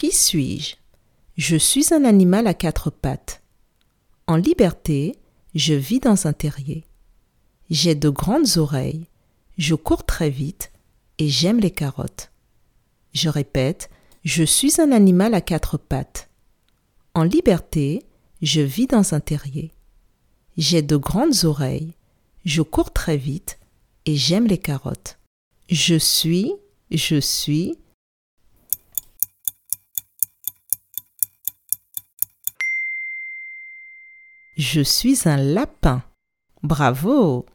Qui suis-je? Je suis un animal à quatre pattes. En liberté, je vis dans un terrier. J'ai de grandes oreilles, je cours très vite et j'aime les carottes. Je répète, je suis un animal à quatre pattes. En liberté, je vis dans un terrier. J'ai de grandes oreilles, je cours très vite et j'aime les carottes. Je suis, je suis. Je suis un lapin. Bravo